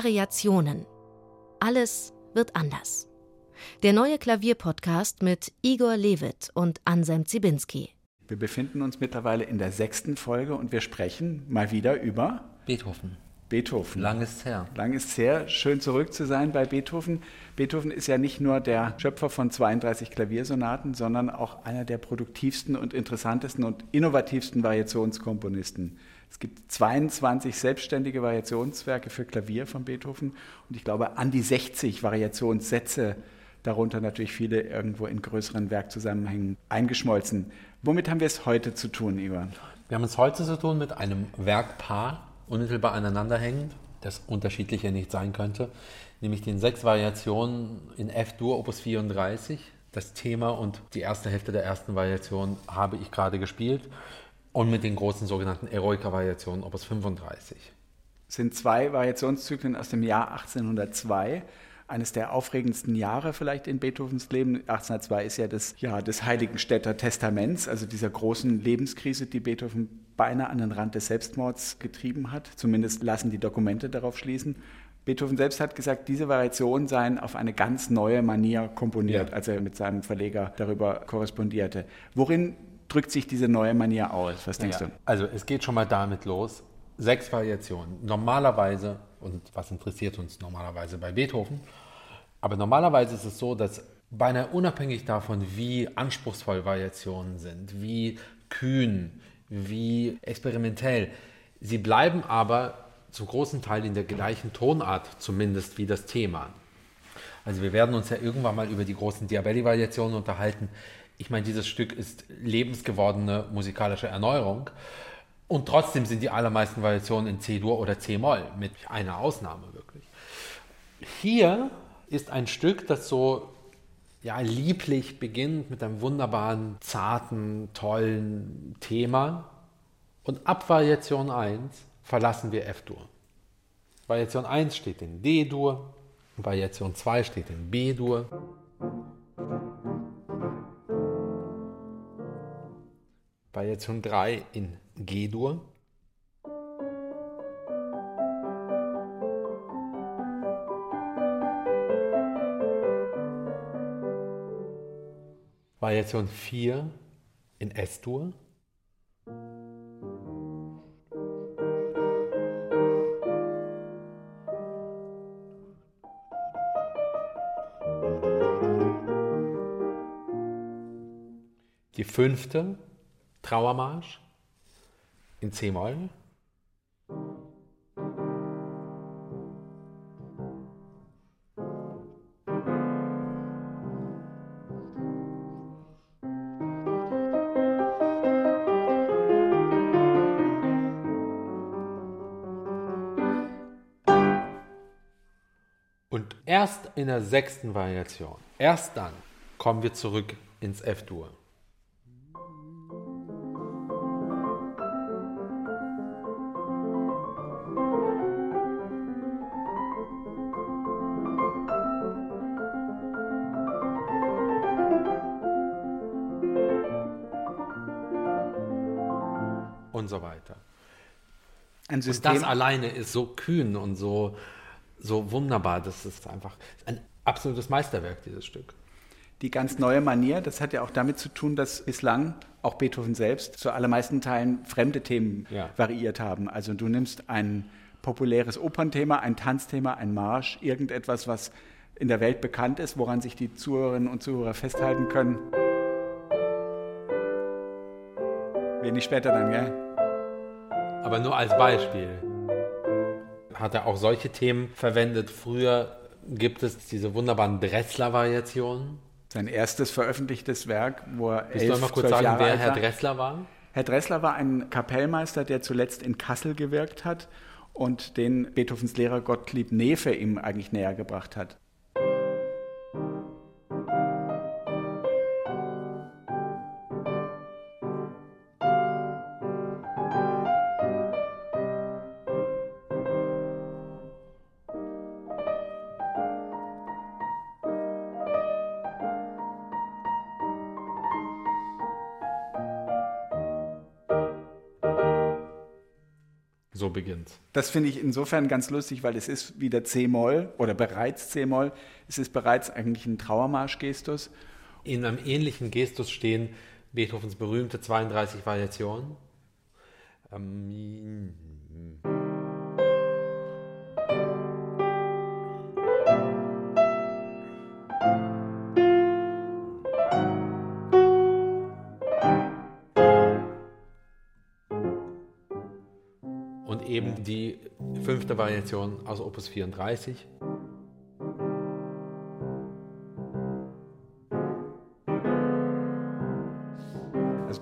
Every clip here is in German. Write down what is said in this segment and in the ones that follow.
Variationen. Alles wird anders. Der neue Klavierpodcast mit Igor Levit und Anselm Zibinski. Wir befinden uns mittlerweile in der sechsten Folge und wir sprechen mal wieder über Beethoven. Beethoven. Lang ist's her. Lang ist's her. Schön zurück zu sein bei Beethoven. Beethoven ist ja nicht nur der Schöpfer von 32 Klaviersonaten, sondern auch einer der produktivsten und interessantesten und innovativsten Variationskomponisten. Es gibt 22 selbstständige Variationswerke für Klavier von Beethoven und ich glaube an die 60 Variationssätze, darunter natürlich viele irgendwo in größeren Werkzusammenhängen eingeschmolzen. Womit haben wir es heute zu tun, Ivan? Wir haben es heute zu tun mit einem Werkpaar, unmittelbar aneinanderhängend, das unterschiedlicher nicht sein könnte, nämlich den sechs Variationen in F-Dur Opus 34. Das Thema und die erste Hälfte der ersten Variation habe ich gerade gespielt und mit den großen sogenannten Eroica-Variationen Opus 35. Es sind zwei Variationszyklen aus dem Jahr 1802 eines der aufregendsten Jahre vielleicht in Beethovens Leben. 1802 ist ja das Jahr des Heiligenstädter Testaments, also dieser großen Lebenskrise, die Beethoven beinahe an den Rand des Selbstmords getrieben hat. Zumindest lassen die Dokumente darauf schließen. Beethoven selbst hat gesagt, diese Variationen seien auf eine ganz neue Manier komponiert, ja. als er mit seinem Verleger darüber korrespondierte. Worin drückt sich diese neue Manier aus? Was denkst ja, du? Also es geht schon mal damit los. Sechs Variationen. Normalerweise, und was interessiert uns normalerweise bei Beethoven, aber normalerweise ist es so, dass beinahe unabhängig davon, wie anspruchsvoll Variationen sind, wie kühn, wie experimentell, sie bleiben aber zum großen Teil in der gleichen Tonart, zumindest wie das Thema. Also wir werden uns ja irgendwann mal über die großen Diabelli-Variationen unterhalten, ich meine, dieses Stück ist lebensgewordene musikalische Erneuerung. Und trotzdem sind die allermeisten Variationen in C-Dur oder C-Moll, mit einer Ausnahme wirklich. Hier ist ein Stück, das so ja, lieblich beginnt mit einem wunderbaren, zarten, tollen Thema. Und ab Variation 1 verlassen wir F-Dur. Variation 1 steht in D-Dur, Variation 2 steht in B-Dur. Variation 3 in G-Dur. Variation 4 in S-Dur. Die fünfte Trauermarsch in C-Moll. Und erst in der sechsten Variation, erst dann kommen wir zurück ins F-Dur. und so weiter. Und das alleine ist so kühn und so, so wunderbar. Das ist einfach ein absolutes Meisterwerk, dieses Stück. Die ganz neue Manier, das hat ja auch damit zu tun, dass bislang auch Beethoven selbst zu allermeisten Teilen fremde Themen ja. variiert haben. Also du nimmst ein populäres Opernthema, ein Tanzthema, ein Marsch, irgendetwas, was in der Welt bekannt ist, woran sich die Zuhörerinnen und Zuhörer festhalten können. Wenig später dann, gell? Aber nur als Beispiel. Hat er auch solche Themen verwendet. Früher gibt es diese wunderbaren Dressler-Variationen. Sein erstes veröffentlichtes Werk, wo er Willst elf, du mal kurz sagen, Jahre wer Herr Dressler war? Herr Dressler war ein Kapellmeister, der zuletzt in Kassel gewirkt hat und den Beethovens Lehrer Gottlieb Nefe ihm eigentlich näher gebracht hat. Beginnt. Das finde ich insofern ganz lustig, weil es ist wieder C-Moll oder bereits C-Moll. Es ist bereits eigentlich ein Trauermarsch-Gestus. In einem ähnlichen Gestus stehen Beethovens berühmte 32 Variationen. Ähm, fünfte Variation aus Opus 34.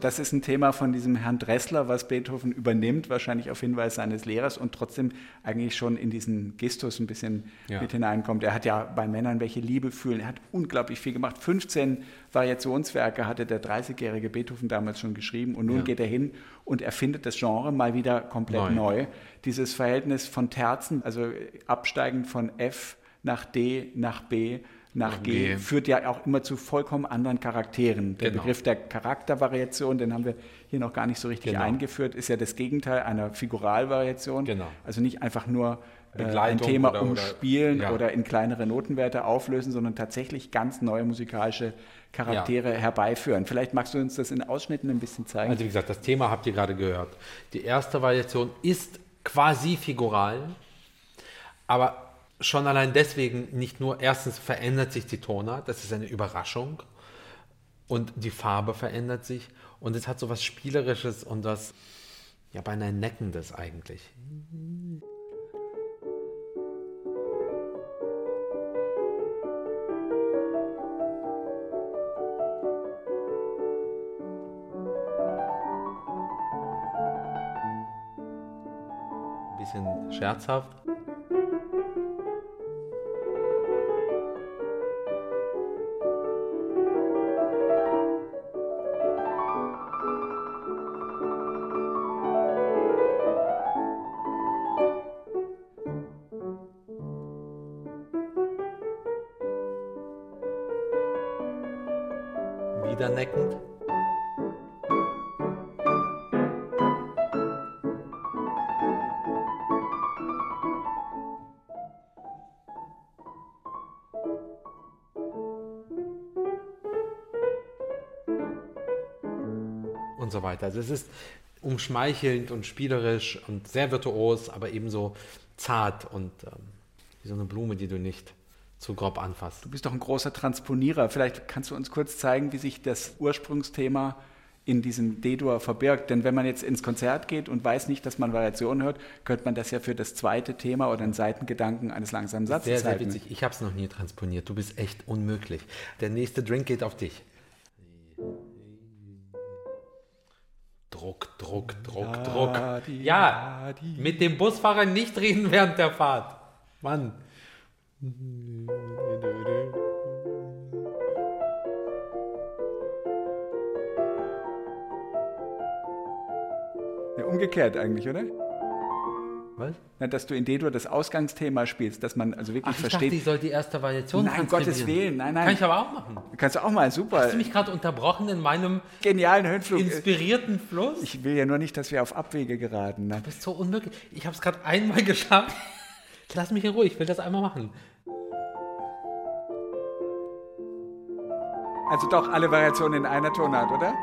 Das ist ein Thema von diesem Herrn Dressler, was Beethoven übernimmt, wahrscheinlich auf Hinweis seines Lehrers und trotzdem eigentlich schon in diesen Gestus ein bisschen Ja. mit hineinkommt. Er hat ja bei Männern welche Liebe fühlen. Er hat unglaublich viel gemacht. 15 Variationswerke hatte der 30-jährige Beethoven damals schon geschrieben und nun Ja. geht er hin und erfindet das Genre mal wieder komplett Neu. neu. Dieses Verhältnis von Terzen, also absteigend von F nach D, nach B, nach, G. führt ja auch immer zu vollkommen anderen Charakteren. Der Genau. Begriff der Charaktervariation, den haben wir hier noch gar nicht so richtig Genau. eingeführt, ist ja das Gegenteil einer Figuralvariation. Genau. Also nicht einfach nur äh, ein Thema oder- oder- umspielen ja. oder in kleinere Notenwerte auflösen, sondern tatsächlich ganz neue musikalische Charaktere herbeiführen. Vielleicht magst du uns das in Ausschnitten ein bisschen zeigen. Also wie gesagt, das Thema habt ihr gerade gehört. Die erste Variation ist quasi figural, aber schon allein deswegen nicht nur, erstens verändert sich die Tonart, das ist eine Überraschung und die Farbe verändert sich und es hat so was Spielerisches und was, ja beinahe Neckendes eigentlich. Ein bisschen scherzhaft. Neckend. und so weiter. Also es ist umschmeichelnd und spielerisch und sehr virtuos, aber ebenso zart und ähm, wie so eine Blume, die du nicht zu grob anfasst. Du bist doch ein großer Transponierer. Vielleicht kannst du uns kurz zeigen, wie sich das Ursprungsthema in diesem D-Dur verbirgt. Denn wenn man jetzt ins Konzert geht und weiß nicht, dass man Variationen hört, könnte man das ja für das zweite Thema oder einen Seitengedanken eines langsamen Satzes Sehr, sehr halten. witzig. Ich habe es noch nie transponiert. Du bist echt unmöglich. Der nächste Drink geht auf dich. Druck, Druck, Druck, Druck. Ja, mit dem Busfahrer nicht reden während der Fahrt. Mann. Ja, umgekehrt eigentlich, oder? Was? Na, dass du in D-Dur das Ausgangsthema spielst, dass man also wirklich Ach, ich dachte, versteht. ich soll die erste Variation Nein. Gottes Willen, nein, nein. Kann ich aber auch machen. Kannst du auch mal, super. Hast du mich gerade unterbrochen in meinem Genialen Höhenflug. inspirierten Fluss? Ich will ja nur nicht, dass wir auf Abwege geraten. Ne? Du bist so unmöglich. Ich habe es gerade einmal geschafft. Lass mich in Ruhe, ich will das einmal machen. Also doch alle Variationen in einer Tonart, oder?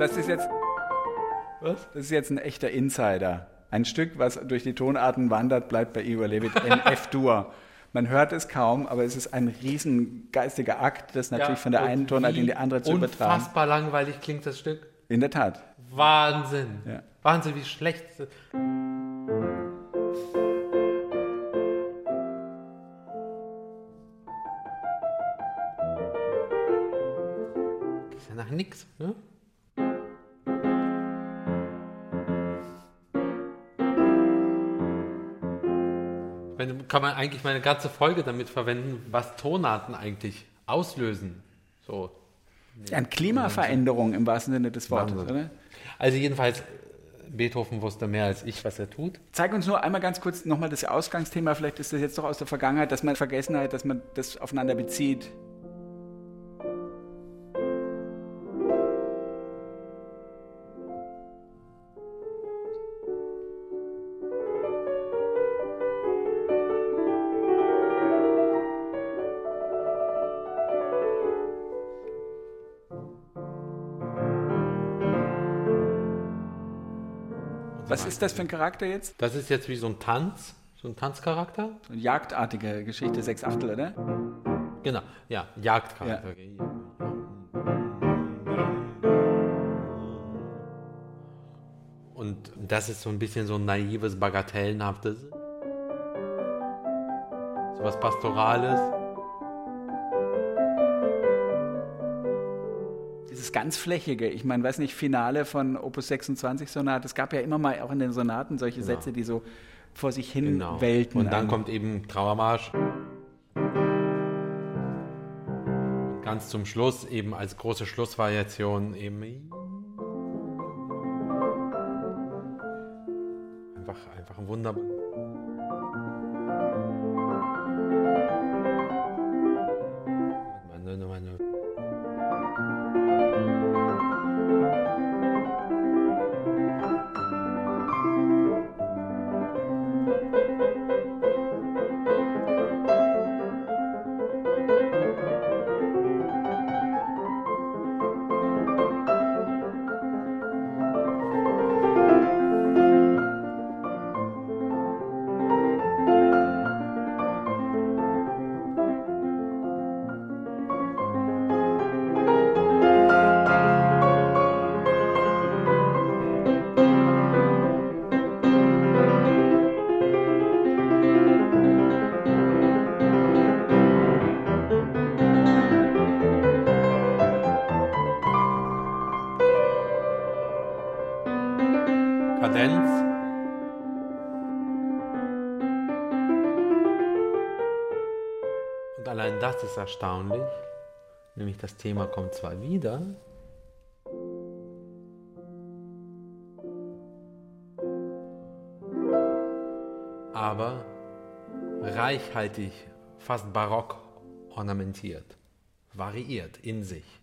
Das ist jetzt. Was? Das ist jetzt ein echter Insider. Ein Stück, was durch die Tonarten wandert, bleibt bei Igor Levit in F-Dur. Man hört es kaum, aber es ist ein riesen geistiger Akt, das natürlich von der einen Tonart in die andere zu übertragen. Unfassbar langweilig klingt das Stück. In der Tat. Wahnsinn. Ja. Wahnsinn, wie schlecht. Ist ja nach nix, ne? Meine, kann man eigentlich meine ganze Folge damit verwenden, was Tonarten eigentlich auslösen. So. An Klimaveränderung im wahrsten Sinne des Wortes, Wahnsinn. oder? Also jedenfalls, Beethoven wusste mehr als ich, was er tut. Zeig uns nur einmal ganz kurz nochmal das Ausgangsthema, vielleicht ist das jetzt doch aus der Vergangenheit, dass man vergessen hat, dass man das aufeinander bezieht. Was ist das für ein Charakter jetzt? Das ist jetzt wie so ein Tanz, so ein Tanzcharakter. So eine jagdartige Geschichte, sechs Achtel, oder? Genau, ja, Jagdcharakter. Und das ist so ein bisschen so ein naives, bagatellenhaftes. So was Pastorales. Dieses ganz flächige, ich meine, weiß nicht, Finale von Opus 26 Sonat, es gab ja immer mal auch in den Sonaten solche Sätze, die so vor sich hin Genau. welten. Und dann an- kommt eben Trauermarsch. Und ganz zum Schluss eben als große Schlussvariation eben einfach, einfach ein wunderbar. Das ist erstaunlich. Nämlich das Thema kommt zwar wieder, aber reichhaltig, fast barock ornamentiert, variiert in sich.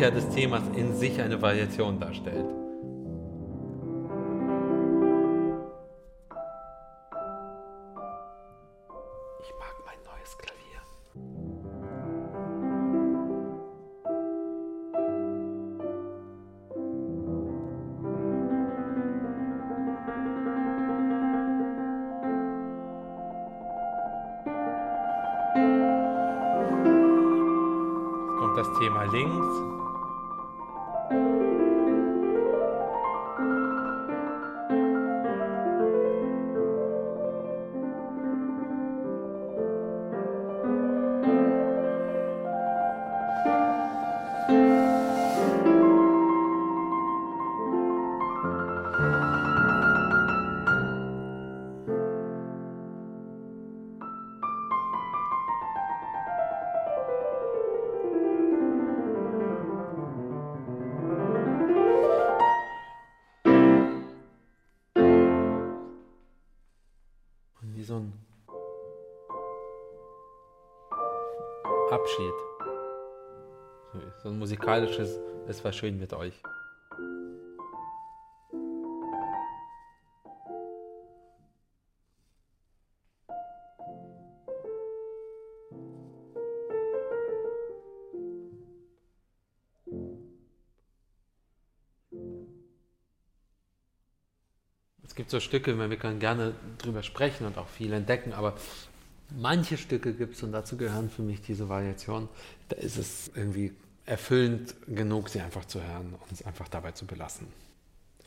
Rückkehr des Themas in sich eine Variation darstellt. Ich mag mein neues Klavier. Kommt das Thema links. Wie so ein Abschied. So ein musikalisches, es war schön mit euch. Gibt so Stücke, wir können gerne drüber sprechen und auch viel entdecken, aber manche Stücke gibt es und dazu gehören für mich diese Variationen. Da ist es irgendwie erfüllend genug, sie einfach zu hören und es einfach dabei zu belassen.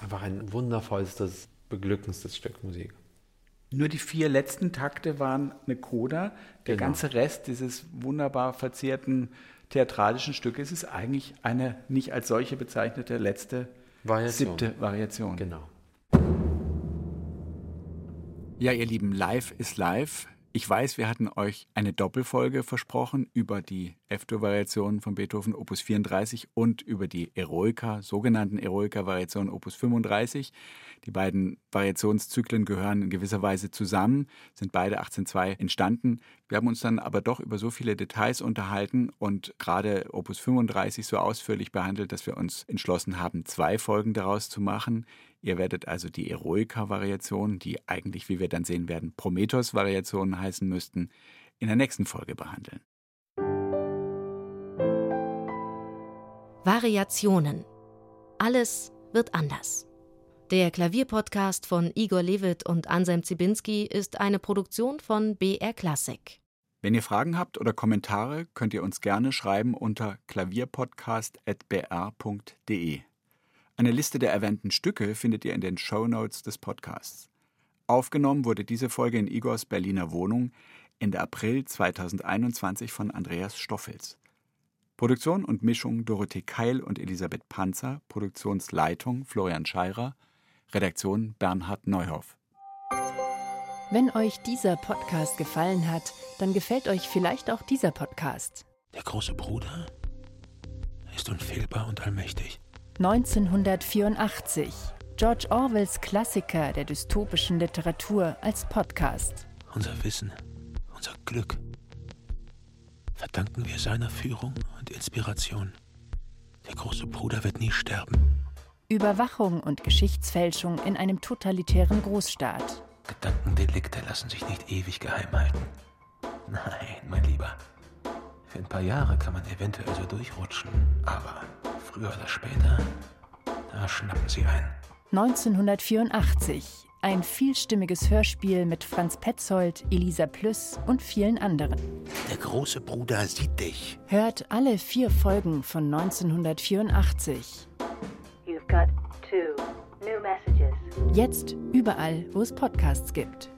Einfach ein wundervollstes, beglückendstes Stück Musik. Nur die vier letzten Takte waren eine Coda. Der Genau. ganze Rest dieses wunderbar verzierten theatralischen Stückes ist eigentlich eine nicht als solche bezeichnete letzte Variation. siebte Variation. Genau. Ja, ihr Lieben, live ist live. Ich weiß, wir hatten euch eine Doppelfolge versprochen über die F-Dur-Variation von Beethoven Opus 34 und über die Eroica, sogenannten Eroica-Variation Opus 35. Die beiden Variationszyklen gehören in gewisser Weise zusammen, sind beide 1802 entstanden. Wir haben uns dann aber doch über so viele Details unterhalten und gerade Opus 35 so ausführlich behandelt, dass wir uns entschlossen haben, zwei Folgen daraus zu machen. Ihr werdet also die Eroica-Variation, die eigentlich, wie wir dann sehen werden, Prometheus-Variationen heißen müssten, in der nächsten Folge behandeln. Variationen. Alles wird anders. Der Klavierpodcast von Igor Levit und Anselm Zibinski ist eine Produktion von BR Classic. Wenn ihr Fragen habt oder Kommentare, könnt ihr uns gerne schreiben unter klavierpodcast.br.de. Eine Liste der erwähnten Stücke findet ihr in den Show Notes des Podcasts. Aufgenommen wurde diese Folge in Igors Berliner Wohnung Ende April 2021 von Andreas Stoffels. Produktion und Mischung Dorothee Keil und Elisabeth Panzer, Produktionsleitung Florian Scheirer, Redaktion Bernhard Neuhoff. Wenn euch dieser Podcast gefallen hat, dann gefällt euch vielleicht auch dieser Podcast. Der große Bruder ist unfehlbar und allmächtig. 1984. George Orwells Klassiker der dystopischen Literatur als Podcast. Unser Wissen, unser Glück verdanken wir seiner Führung und Inspiration. Der große Bruder wird nie sterben. Überwachung und Geschichtsfälschung in einem totalitären Großstaat. Gedankendelikte lassen sich nicht ewig geheim halten. Nein, mein Lieber. Für ein paar Jahre kann man eventuell so durchrutschen, aber früher oder später, da schnappen sie ein. 1984. Ein vielstimmiges Hörspiel mit Franz Petzold, Elisa Plüss und vielen anderen. Der große Bruder sieht dich. Hört alle vier Folgen von 1984. You've got two new messages. Jetzt überall, wo es Podcasts gibt.